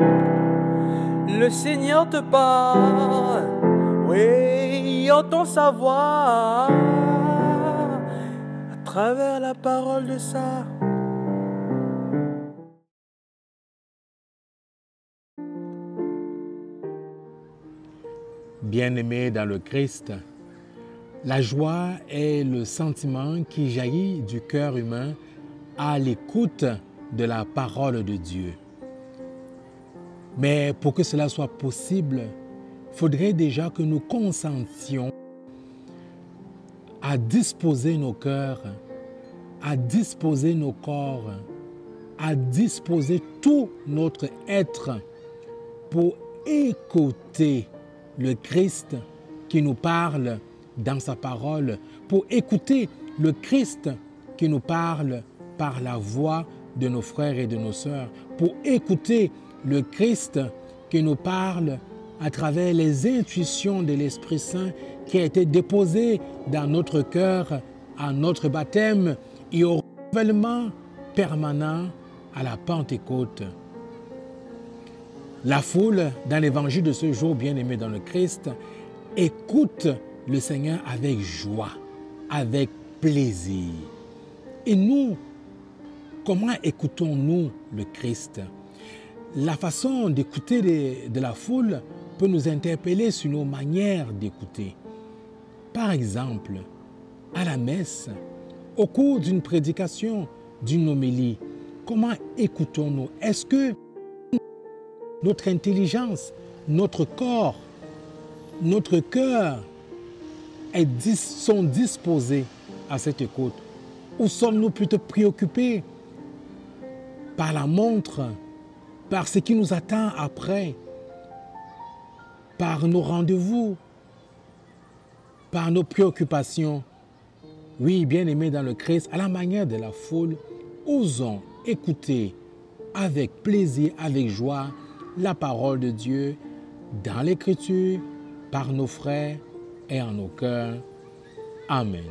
Le Seigneur te parle, oui, entend sa voix à travers la parole de ça. Bien-aimé dans le Christ, la joie est le sentiment qui jaillit du cœur humain à l'écoute de la parole de Dieu. Mais pour que cela soit possible, il faudrait déjà que nous consentions à disposer nos cœurs, à disposer nos corps, à disposer tout notre être pour écouter le Christ qui nous parle dans sa parole, pour écouter le Christ qui nous parle par la voix de nos frères et de nos sœurs, pour écouter le Christ qui nous parle à travers les intuitions de l'Esprit Saint qui a été déposé dans notre cœur à notre baptême et au renouvellement permanent à la Pentecôte. La foule, dans l'évangile de ce jour bien-aimé dans le Christ, écoute le Seigneur avec joie, avec plaisir. Et nous, comment écoutons-nous le Christ? La façon d'écouter de, la foule peut nous interpeller sur nos manières d'écouter. Par exemple, à la messe, au cours d'une prédication, d'une homélie, comment écoutons-nous? Est-ce que notre intelligence, notre corps, notre cœur sont disposés à cette écoute? Ou sommes-nous plutôt préoccupés par la montre, par ce qui nous attend après, par nos rendez-vous, par nos préoccupations Oui, bien aimés dans le Christ, à la manière de la foule, osons écouter avec plaisir, avec joie, la parole de Dieu dans l'Écriture, par nos frères et en nos cœurs. Amen.